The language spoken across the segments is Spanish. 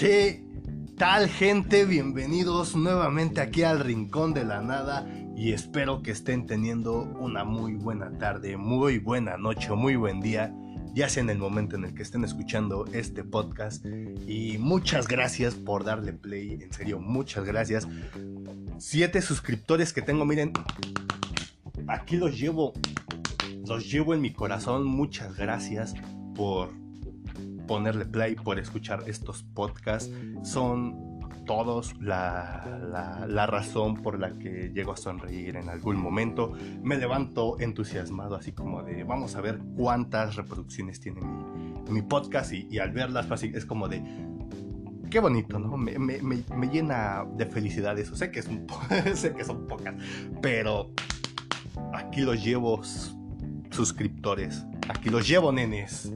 ¿Qué tal gente? Bienvenidos nuevamente aquí al Rincón de la Nada y espero que estén teniendo una muy buena tarde, muy buena noche muy buen día, ya sea en el momento en el que estén escuchando este podcast. Y muchas gracias por darle play, en serio, muchas gracias. Siete suscriptores que tengo, miren, aquí los llevo, los llevo en mi corazón, muchas gracias por ponerle play, por escuchar estos podcasts. Son todos la, la, razón por la que llego a sonreír en algún momento. Me levanto entusiasmado, así como de vamos a ver cuántas reproducciones tiene mi, mi podcast y, al verlas es como de qué bonito, ¿no? Me, me, me, llena de felicidad eso. Sé que, es un sé que son pocas, pero aquí los llevo suscriptores, aquí los llevo nenes.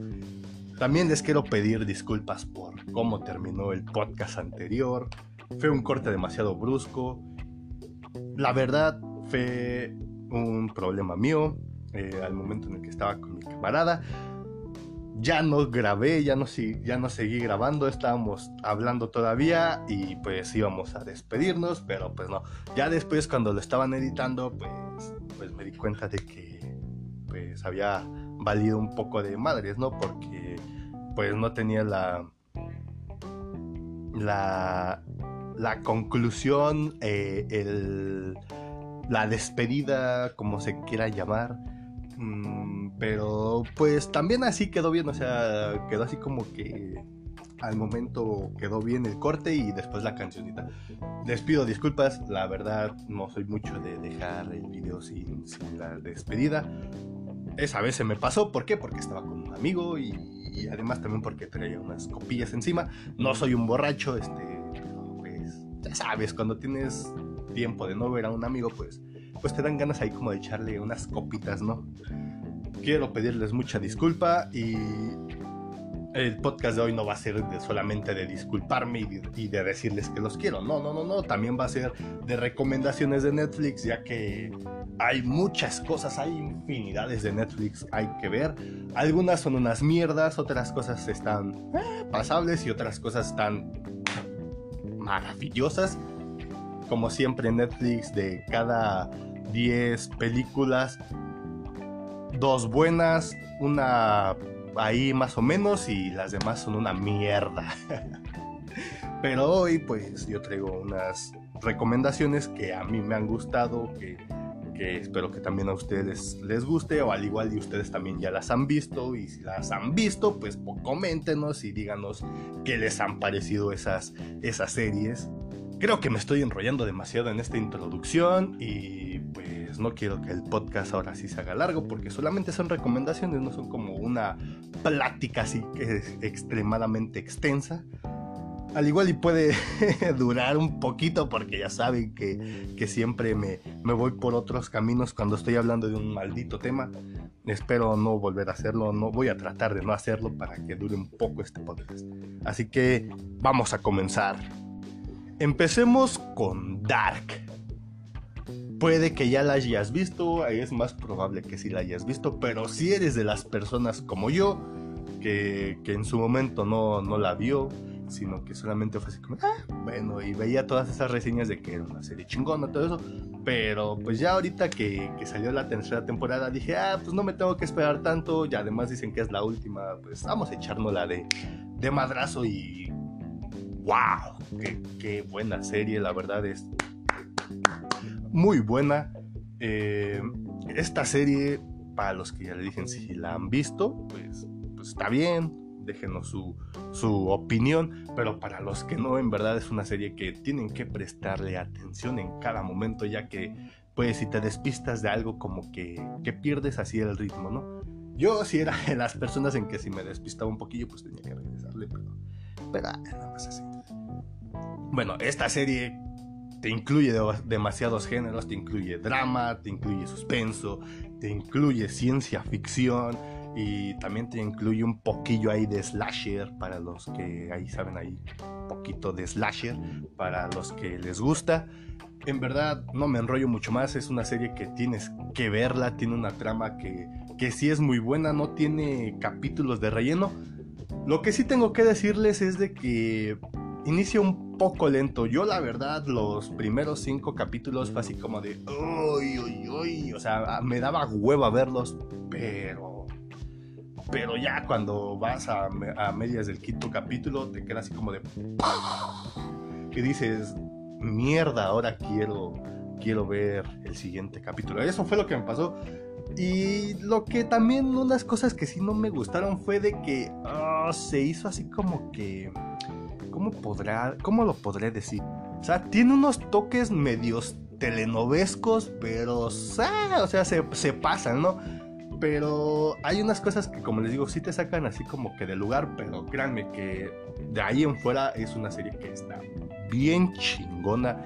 También les quiero pedir disculpas por cómo terminó el podcast anterior. Fue un corte demasiado brusco. La verdad fue un problema mío eh, al momento en el que estaba con mi camarada. Ya no grabé, ya no, ya no seguí grabando, estábamos hablando todavía y pues íbamos a despedirnos, pero pues no. Ya después cuando lo estaban editando, pues, pues me di cuenta de que pues había valido un poco de madres, ¿no? Porque pues no tenía la la, la conclusión, eh, el, la despedida, como se quiera llamar. Mm, pero pues también así quedó bien, o sea, quedó así como que al momento quedó bien el corte y después la cancionita. Les pido disculpas, la verdad no soy mucho de dejar el video sin, sin la despedida. Esa vez se me pasó, ¿por qué? Porque estaba con un amigo y y además también porque traía unas copillas encima. No soy un borracho, este, pero pues ya sabes, cuando tienes tiempo de no ver a un amigo, pues, pues te dan ganas ahí como de echarle unas copitas, ¿no? Quiero pedirles mucha disculpa y el podcast de hoy no va a ser solamente de disculparme y de, decirles que los quiero. No, no, no, no. También va a ser de recomendaciones de Netflix, ya que hay muchas cosas, hay infinidades de Netflix hay que ver. Algunas son unas mierdas, otras cosas están eh, pasables y otras cosas están maravillosas. Como siempre, Netflix de cada 10 películas, dos buenas, una ahí más o menos y las demás son una mierda. Pero hoy pues yo traigo unas recomendaciones que a mí me han gustado, que, espero que también a ustedes les guste o al igual y ustedes también ya las han visto y si las han visto pues, pues coméntenos y díganos qué les han parecido esas, esas series. Creo que me estoy enrollando demasiado en esta introducción y pues no quiero que el podcast ahora sí se haga largo porque solamente son recomendaciones, no son como una plática así que es extremadamente extensa. Al igual y puede durar un poquito porque ya saben que, que siempre me, me, voy por otros caminos cuando estoy hablando de un maldito tema. Espero no volver a hacerlo, no voy a tratar de no hacerlo para que dure un poco este podcast. Así que vamos a comenzar. Empecemos con Dark. Puede que ya la hayas visto, es más probable que sí la hayas visto, pero si eres de las personas como yo, que, en su momento no, no, la vio, sino que solamente fue así como, ah, bueno, y veía todas esas reseñas de que era una serie chingona, todo eso, pero pues ya ahorita que, que salió la tercera temporada dije, ah, pues no me tengo que esperar tanto, y además dicen que es la última, pues vamos a echarnos la de, de madrazo y wow, qué, buena serie, la verdad es muy buena. Eh, esta serie, para los que ya le dije, si la han visto, pues, pues está bien, déjenos su, su, opinión, pero para los que no, en verdad es una serie que tienen que prestarle atención en cada momento, ya que, pues, si te despistas de algo, como que, que pierdes así el ritmo, ¿no? Yo sí era de las personas en que si me despistaba un poquillo, pues tenía que regresarle, pero, pero ah, así. Bueno, esta serie te incluye demasiados géneros, te incluye drama, te incluye suspenso, te incluye ciencia ficción y también te incluye un poquillo ahí de slasher para los que ahí saben ahí poquito de slasher para los que les gusta. En verdad no me enrollo mucho más, es una serie que tienes que verla, tiene una trama que, que sí es muy buena, no tiene capítulos de relleno. Lo que sí tengo que decirles es de que inicia un poco lento. Yo la verdad los primeros cinco capítulos fue así como de, uy, uy, uy, o sea, me daba hueva verlos, pero... Pero ya cuando vas a, medias del quinto capítulo te quedas así como de... Y dices, mierda, ahora quiero, quiero ver el siguiente capítulo. Eso fue lo que me pasó. Y lo que también unas cosas que sí no me gustaron fue de que ah, se hizo así como que... ¿Cómo podrá, cómo lo podré decir? O sea, tiene unos toques medios telenovescos, pero o sea, se, se pasan, ¿no? Pero hay unas cosas que, como les digo, sí te sacan así como que del lugar, pero créanme que de ahí en fuera es una serie que está bien chingona.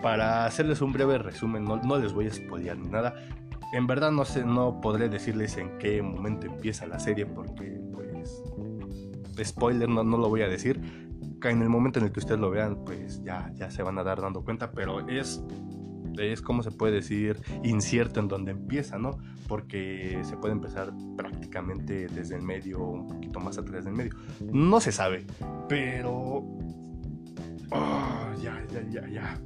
Para hacerles un breve resumen, no, no les voy a spoilear ni nada, en verdad no sé, no podré decirles en qué momento empieza la serie porque, pues, spoiler, no, no lo voy a decir. En el momento en el que ustedes lo vean, pues ya, ya se van a dar dando cuenta, pero es, es como se puede decir, incierto en donde empieza, ¿no? Porque se puede empezar prácticamente desde el medio, un poquito más atrás del medio. No se sabe, pero... Oh, ya, ya, ya, ya.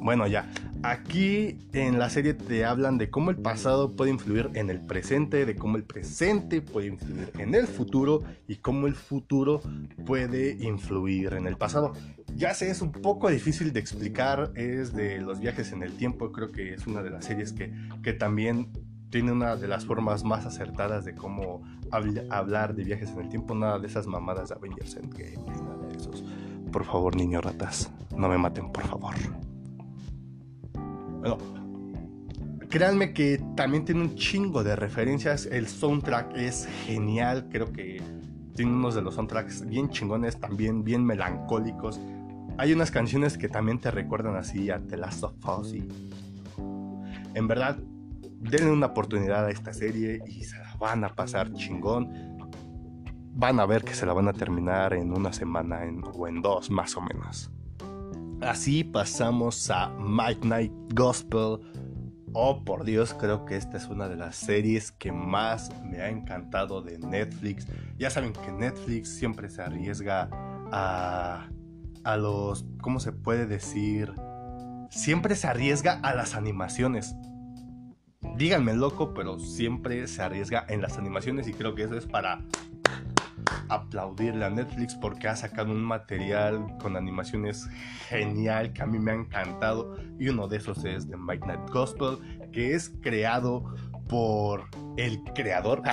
Bueno, ya. Aquí en la serie te hablan de cómo el pasado puede influir en el presente, de cómo el presente puede influir en el futuro y cómo el futuro puede influir en el pasado. Ya sé, es un poco difícil de explicar, es de los viajes en el tiempo, creo que es una de las series que, que también tiene una de las formas más acertadas de cómo hablar de viajes en el tiempo, nada de esas mamadas de Avengers Endgame, nada de esos. Por favor, niños ratas, no me maten, por favor. Bueno, créanme que también tiene un chingo de referencias. El soundtrack es genial. Creo que tiene unos de los soundtracks bien chingones, también bien melancólicos. Hay unas canciones que también te recuerdan así a The Last of Us y... En verdad, denle una oportunidad a esta serie y se la van a pasar chingón. Van a ver que se la van a terminar en una semana o en dos más o menos. Así pasamos a Midnight Gospel. Oh, por Dios, creo que esta es una de las series que más me ha encantado de Netflix. Ya saben que Netflix siempre se arriesga a, a los, ¿cómo se puede decir? Siempre se arriesga a las animaciones. Díganme loco, pero siempre se arriesga en las animaciones y creo que eso es para aplaudirle a Netflix porque ha sacado un material con animaciones genial que a mí me ha encantado. Y uno de esos es The Midnight Gospel que es creado por el creador.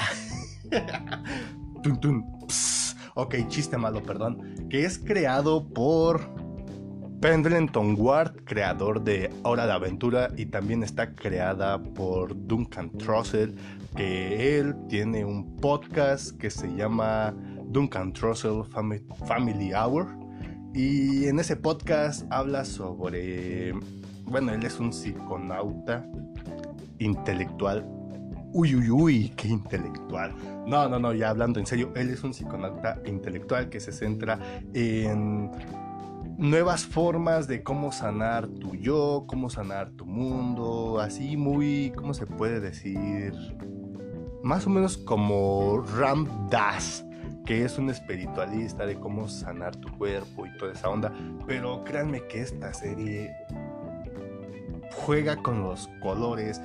Ok chiste malo perdón. Que es creado por Pendleton Ward, creador de Hora de Aventura, y también está creada por Duncan Trussell, que él tiene un podcast que se llama Duncan Trussell Family Hour. Y en ese podcast habla sobre, bueno, él es un psiconauta intelectual. Uy, uy, uy, qué intelectual. No, no, no, ya hablando en serio, él es un psiconauta intelectual que se centra en nuevas formas de cómo sanar tu yo, cómo sanar tu mundo, así muy, ¿cómo se puede decir? Más o menos como Ram Das que es un espiritualista de cómo sanar tu cuerpo y toda esa onda. Pero créanme que esta serie juega con los colores,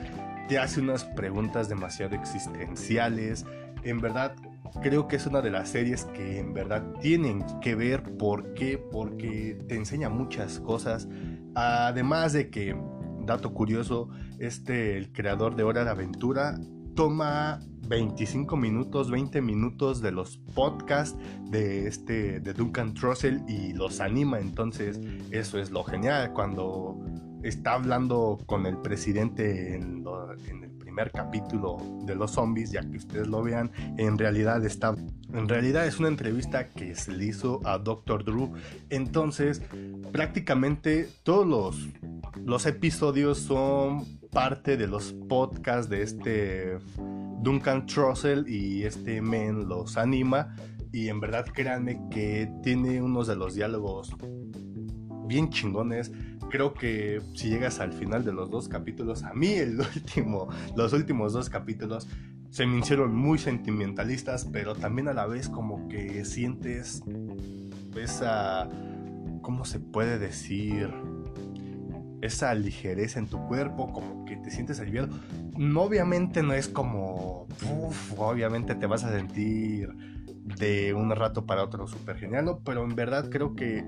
te hace unas preguntas demasiado existenciales. En verdad, creo que es una de las series que en verdad tienen que ver. ¿Por qué? Porque te enseña muchas cosas. Además de que, dato curioso, este, el creador de Hora de Aventura, toma 25 minutos, 20 minutos de los podcasts de este de Duncan Trussell y los anima. Entonces, eso es lo genial cuando está hablando con el presidente en, el primer capítulo de los zombies, ya que ustedes lo vean, en realidad está en realidad es una entrevista que se le hizo a Dr. Drew. Entonces, prácticamente todos los, los episodios son parte de los podcasts de este Duncan Trussell y este men los anima y en verdad créanme que tiene unos de los diálogos bien chingones. Creo que si llegas al final de los dos capítulos, a mí el último, los últimos dos capítulos se me hicieron muy sentimentalistas, pero también a la vez como que sientes esa, ¿cómo se puede decir? Esa ligereza en tu cuerpo, como que te sientes aliviado. No, obviamente no es como, obviamente te vas a sentir de un rato para otro súper genial, pero en verdad creo que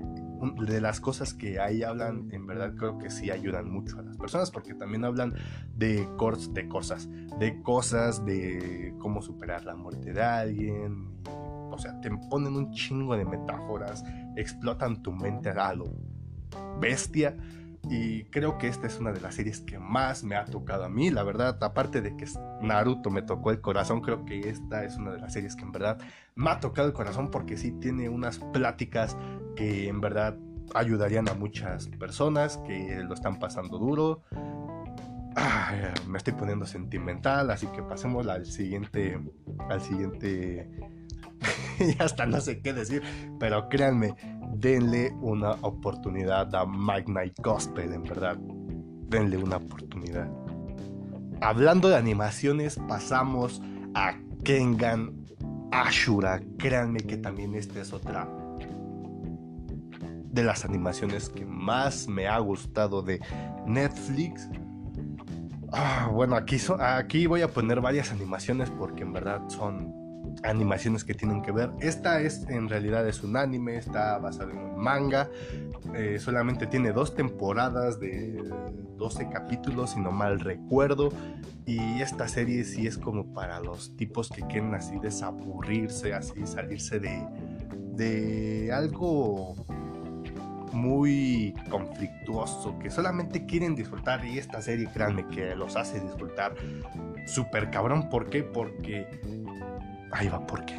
de las cosas que ahí hablan, en verdad creo que sí ayudan mucho a las personas, porque también hablan de, de cosas, de cosas, de cómo superar la muerte de alguien. O sea, te ponen un chingo de metáforas, explotan tu mente a lo bestia. Y creo que esta es una de las series que más me ha tocado a mí, la verdad. Aparte de que Naruto me tocó el corazón, creo que esta es una de las series que en verdad me ha tocado el corazón porque sí tiene unas pláticas que en verdad ayudarían a muchas personas que lo están pasando duro. me estoy poniendo sentimental, así que pasemos al siguiente, al siguiente, ya hasta no sé qué decir, pero créanme, denle una oportunidad a Night Gospel, en verdad, denle una oportunidad. Hablando de animaciones, pasamos a Kengan Ashura, créanme que también esta es otra de las animaciones que más me ha gustado de Netflix. Ah, bueno, aquí, aquí voy a poner varias animaciones porque en verdad son animaciones que tienen que ver. Esta es en realidad es un anime, está basado en un manga. Eh, solamente tiene dos temporadas de 12 capítulos, si no mal recuerdo. Y esta serie sí es como para los tipos que quieren así desaburrirse, así salirse de, de algo muy conflictuoso, que solamente quieren disfrutar y esta serie, créanme, que los hace disfrutar súper cabrón. ¿Por qué? Porque... Ahí va, ¿por qué?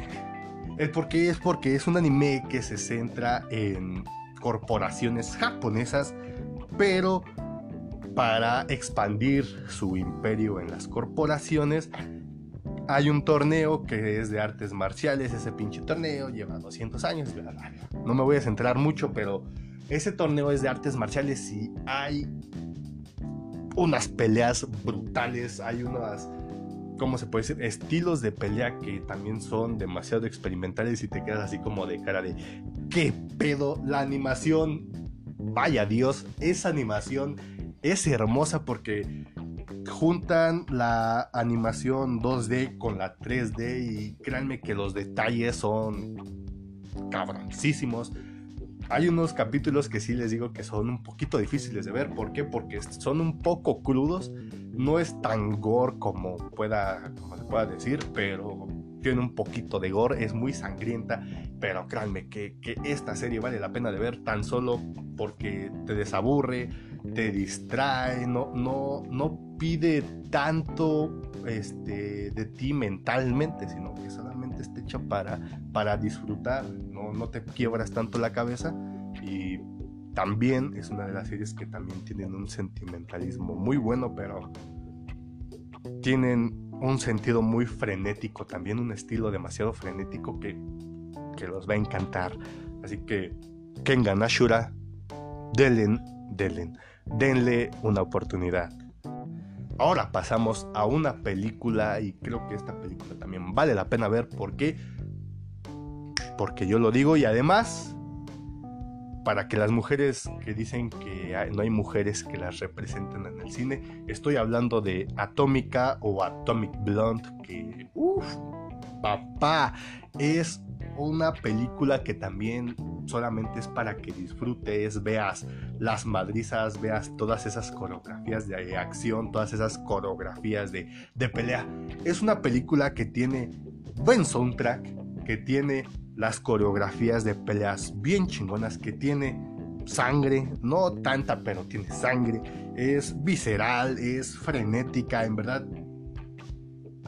El por qué es porque es un anime que se centra en corporaciones japonesas, pero para expandir su imperio en las corporaciones, hay un torneo que es de artes marciales, ese pinche torneo lleva 200 años, no me voy a centrar mucho, pero ese torneo es de artes marciales y hay unas peleas brutales, hay unas, ¿cómo se puede decir? Estilos de pelea que también son demasiado experimentales y te quedas así como de cara de, ¿qué pedo? La animación, vaya Dios, esa animación es hermosa porque juntan la animación 2D con la 3D y créanme que los detalles son cabroncísimos hay unos capítulos que sí les digo que son un poquito difíciles de ver. ¿Por qué? Porque son un poco crudos. No es tan gore como pueda, como se pueda decir, pero tiene un poquito de gore. Es muy sangrienta. Pero créanme que, que esta serie vale la pena de ver tan solo porque te desaburre, te distrae, no, no, no pide tanto este, de ti mentalmente, sino que solamente está hecha para, disfrutar no, te quiebras tanto la cabeza y también es una de las series que también tienen un sentimentalismo muy bueno, pero tienen un sentido muy frenético, también un estilo demasiado frenético que, que los va a encantar. Así que Kengan Ashura, denle, denle, denle una oportunidad. Ahora pasamos a una película y creo que esta película también vale la pena ver porque porque yo lo digo y además para que las mujeres que dicen que no hay mujeres que las representen en el cine, estoy hablando de Atómica o Atomic Blonde, que, uff, papá, es una película que también solamente es para que disfrutes, veas las madrizas, veas todas esas coreografías de acción, todas esas coreografías de, de pelea. Es una película que tiene buen soundtrack, que tiene las coreografías de peleas bien chingonas que tiene sangre, no tanta, pero tiene sangre, es visceral, es frenética, en verdad.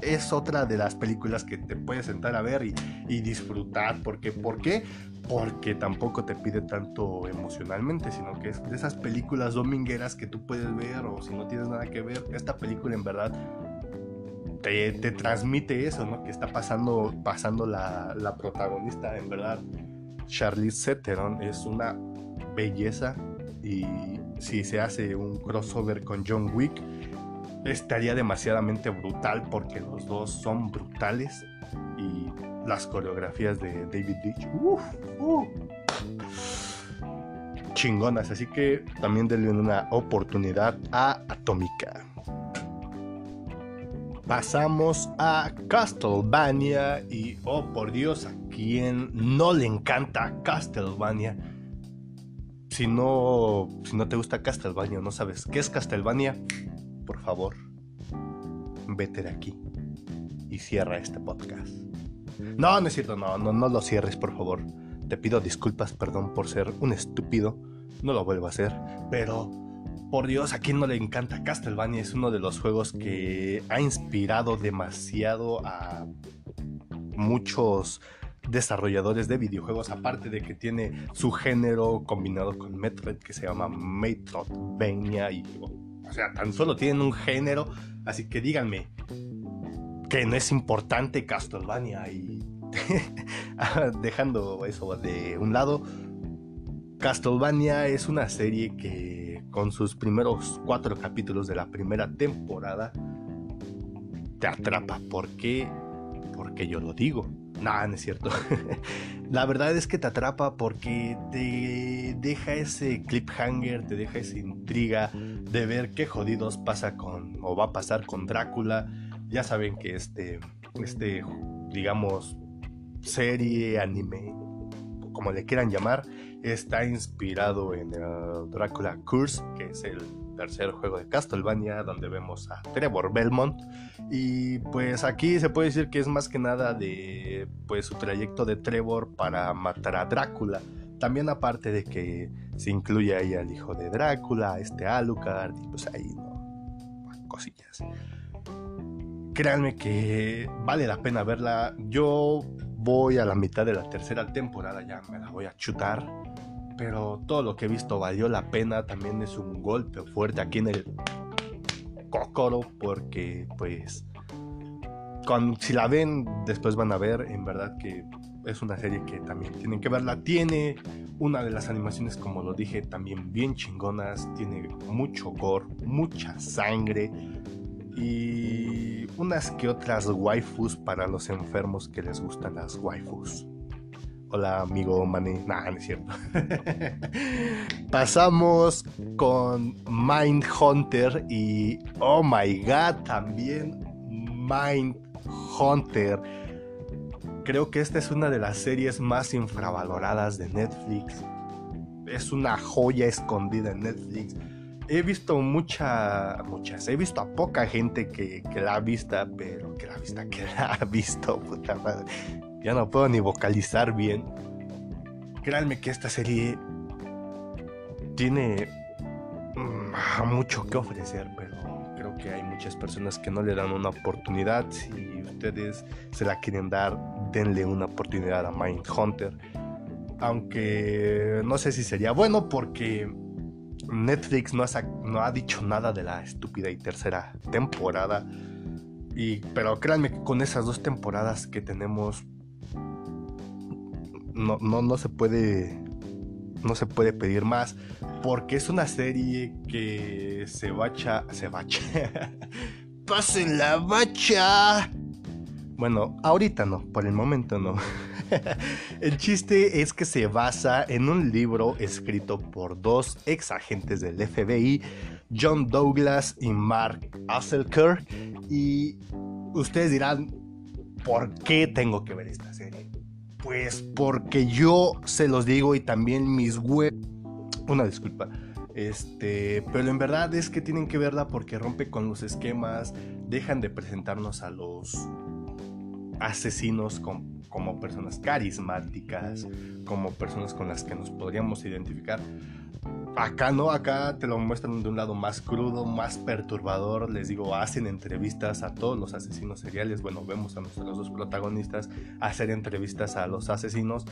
Es otra de las películas que te puedes sentar a ver y, disfrutar. Porque, ¿Por qué? Porque tampoco te pide tanto emocionalmente, sino que es de esas películas domingueras que tú puedes ver o si no tienes nada que ver. Esta película en verdad te, transmite eso, ¿no? Que está pasando, pasando la, la protagonista, en verdad. Charlize Theron es una belleza y si se hace un crossover con John Wick, estaría demasiadamente brutal porque los dos son brutales y las coreografías de David uff, chingonas, así que también denle una oportunidad a Atómica. Pasamos a Castlevania y oh por Dios, a quien no le encanta Castlevania. Si no, si no te gusta Castlevania, no sabes qué es Castlevania, por favor, vete de aquí y cierra este podcast. No, no es cierto, no, no, no lo cierres, por favor. Te pido disculpas, perdón por ser un estúpido. No lo vuelvo a hacer, pero por Dios, a quien no le encanta Castlevania, es uno de los juegos que ha inspirado demasiado a muchos desarrolladores de videojuegos, aparte de que tiene su género combinado con Metroid que se llama Metroidvania y o sea, tan solo tienen un género, así que díganme que no es importante Castlevania y dejando eso de un lado, Castlevania es una serie que con sus primeros cuatro capítulos de la primera temporada, te atrapa. ¿Por qué? Porque yo lo digo. No, no es cierto. la verdad es que te atrapa porque te deja ese cliffhanger, te deja esa intriga de ver qué jodidos pasa con o va a pasar con Drácula. Ya saben que este, este, digamos, serie, anime, como le quieran llamar, está inspirado en el Dracula Curse, que es el tercer juego de Castlevania, donde vemos a Trevor Belmont. Y pues aquí se puede decir que es más que nada de pues su trayecto de Trevor para matar a Drácula. También aparte de que se incluye ahí al hijo de Drácula, este Alucard, y pues ahí no cosillas. Créanme que vale la pena verla. Yo voy a la mitad de la tercera temporada, ya me la voy a chutar. Pero todo lo que he visto valió la pena. También es un golpe fuerte aquí en el cocoro. Porque pues... si la ven, después van a ver. En verdad que es una serie que también tienen que verla. Tiene una de las animaciones, como lo dije, también bien chingonas. Tiene mucho gore, mucha sangre y unas que otras waifus para los enfermos que les gustan las waifus. Hola amigo Mane, nah, no es cierto. Pasamos con Mind Hunter y oh my god, también Mind Hunter. Creo que esta es una de las series más infravaloradas de Netflix. Es una joya escondida en Netflix he visto mucha, muchas, he visto a poca gente que, la ha visto, pero que la ha visto, que la ha visto, puta madre. Ya no puedo ni vocalizar bien. Créanme que esta serie tiene mm, mucho que ofrecer, pero creo que hay muchas personas que no le dan una oportunidad. Si ustedes se la quieren dar, denle una oportunidad a Mindhunter. Aunque no sé si sería bueno porque Netflix no ha, dicho nada de la estúpida y tercera temporada. Y, pero créanme que con esas dos temporadas que tenemos no, no, no se puede no se puede pedir más porque es una serie que se bacha se bacha pasen la bacha bueno ahorita no por el momento no el chiste es que se basa en un libro escrito por dos ex agentes del FBI, John Douglas y Mark Asselker. Y ustedes dirán, ¿por qué tengo que ver esta serie? Pues porque yo se los digo y también mis web... Una disculpa. Este, pero en verdad es que tienen que verla porque rompe con los esquemas, dejan de presentarnos a los asesinos como personas carismáticas, como personas con las que nos podríamos identificar. Acá no, acá te lo muestran de un lado más crudo, más perturbador. Les digo, hacen entrevistas a todos los asesinos seriales. Bueno, vemos a nuestros dos protagonistas hacer entrevistas a los asesinos.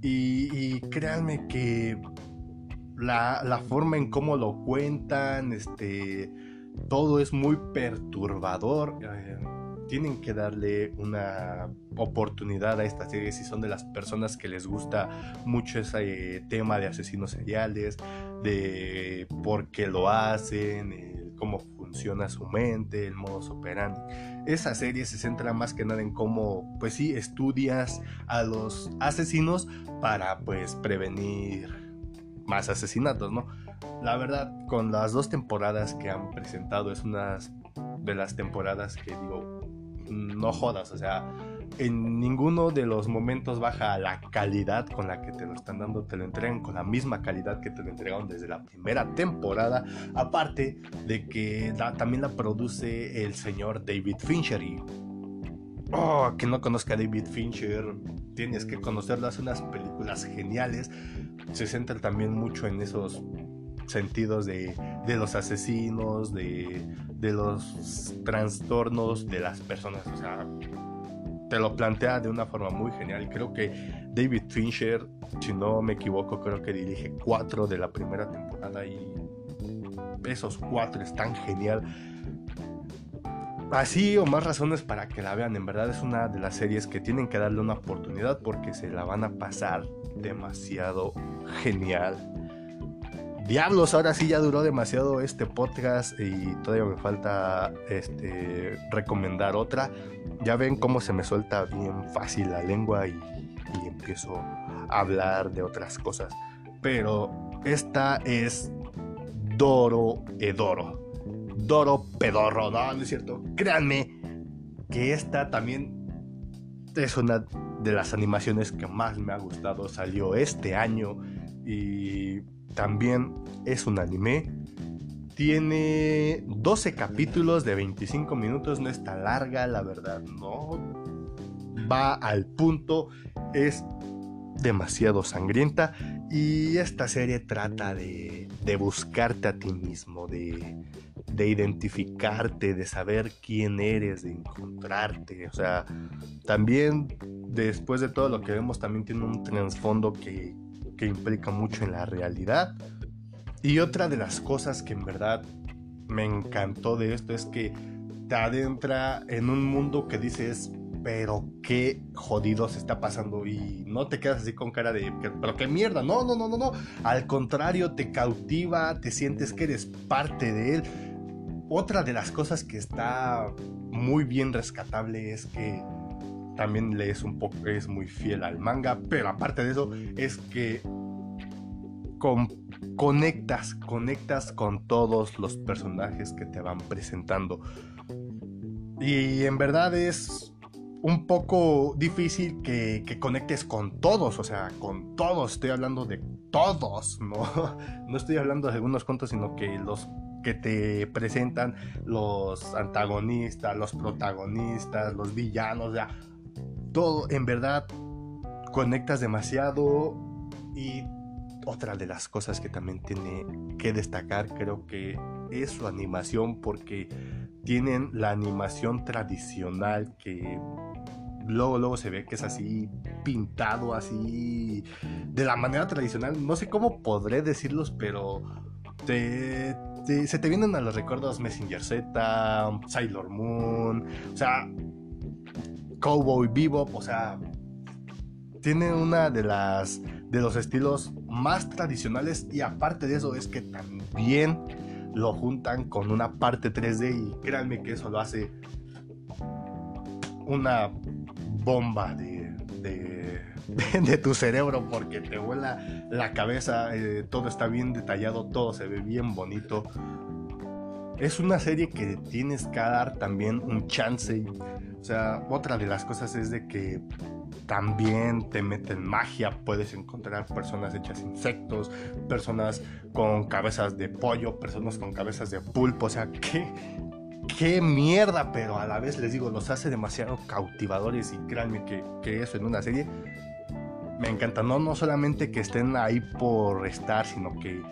Y, créanme que la, la, forma en cómo lo cuentan, este, todo es muy perturbador. Eh, tienen que darle una oportunidad a esta serie si son de las personas que les gusta mucho ese tema de asesinos seriales, de por qué lo hacen, cómo funciona su mente, el modo operandi. Esa serie se centra más que nada en cómo, pues sí, estudias a los asesinos para pues prevenir más asesinatos, ¿no? La verdad, con las dos temporadas que han presentado, es una de las temporadas que digo, no jodas, o sea, en ninguno de los momentos baja la calidad con la que te lo están dando, te lo entregan con la misma calidad que te lo entregaron desde la primera temporada, aparte de que también la produce el señor David Fincher y... Oh, que no conozca a David Fincher, tienes que conocerlo, hace unas películas geniales, se centra también mucho en esos sentidos de, de los asesinos, de, de los trastornos de las personas, o sea, te lo plantea de una forma muy genial. Creo que David Fincher, si no me equivoco, creo que dirige cuatro de la primera temporada y esos cuatro están genial. Así o más razones para que la vean. En verdad es una de las series que tienen que darle una oportunidad porque se la van a pasar demasiado genial. Diablos, ahora sí ya duró demasiado este podcast y todavía me falta este recomendar otra. Ya ven cómo se me suelta bien fácil la lengua y, empiezo a hablar de otras cosas. Pero esta es Doro Edoro. Doro Pedorro, no, no es cierto. Créanme que esta también es una de las animaciones que más me ha gustado. Salió este año y también es un anime. Tiene 12 capítulos de 25 minutos, no está larga, la verdad, no. Va al punto, es demasiado sangrienta y esta serie trata de, de buscarte a ti mismo, de, de identificarte, de saber quién eres, de encontrarte. O sea, también después de todo lo que vemos, también tiene un trasfondo que, que implica mucho en la realidad. Y otra de las cosas que en verdad me encantó de esto es que te adentra en un mundo que dices, pero qué jodido se está pasando y no te quedas así con cara de, pero qué mierda, no, no, no, no, no, al contrario, te cautiva, te sientes que eres parte de él. Otra de las cosas que está muy bien rescatable es que también lees un poco, es muy fiel al manga, pero aparte de eso es que conectas, conectas con todos los personajes que te van presentando. Y en verdad es un poco difícil que, que, conectes con todos, o sea, con todos, estoy hablando de todos, ¿no? No estoy hablando de algunos cuantos, sino que los que te presentan los antagonistas, los protagonistas, los villanos, ya todo, en verdad, conectas demasiado y otra de las cosas que también tiene que destacar creo que es su animación porque tienen la animación tradicional que luego luego se ve que es así pintado así de la manera tradicional. No sé cómo podré decirlos pero se te vienen a los recuerdos Messenger Z Sailor Moon o sea Cowboy Bebop, o sea, tiene una de las de los estilos más tradicionales y aparte de eso es que también lo juntan con una parte 3D y créanme que eso lo hace una bomba de, de, tu cerebro porque te vuela la cabeza, eh, todo está bien detallado, todo se ve bien bonito. Es una serie que tienes que dar también un chance o sea, otra de las cosas es de que también te meten magia, puedes encontrar personas hechas insectos, personas con cabezas de pollo, personas con cabezas de pulpo, o sea, qué, qué mierda, pero a la vez les digo, los hace demasiado cautivadores y créanme que, que eso en una serie me encanta, no, no solamente que estén ahí por estar, sino que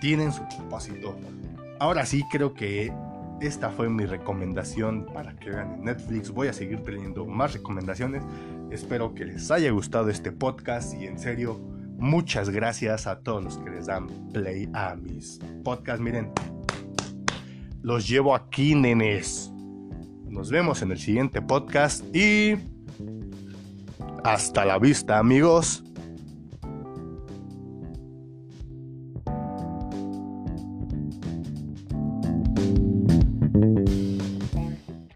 tienen su propósito. Ahora sí creo que esta fue mi recomendación para que vean en Netflix. Voy a seguir teniendo más recomendaciones. Espero que les haya gustado este podcast y en serio, muchas gracias a todos los que les dan play a mis podcasts. Miren, los llevo aquí, nenes. Nos vemos en el siguiente podcast y hasta la vista, amigos.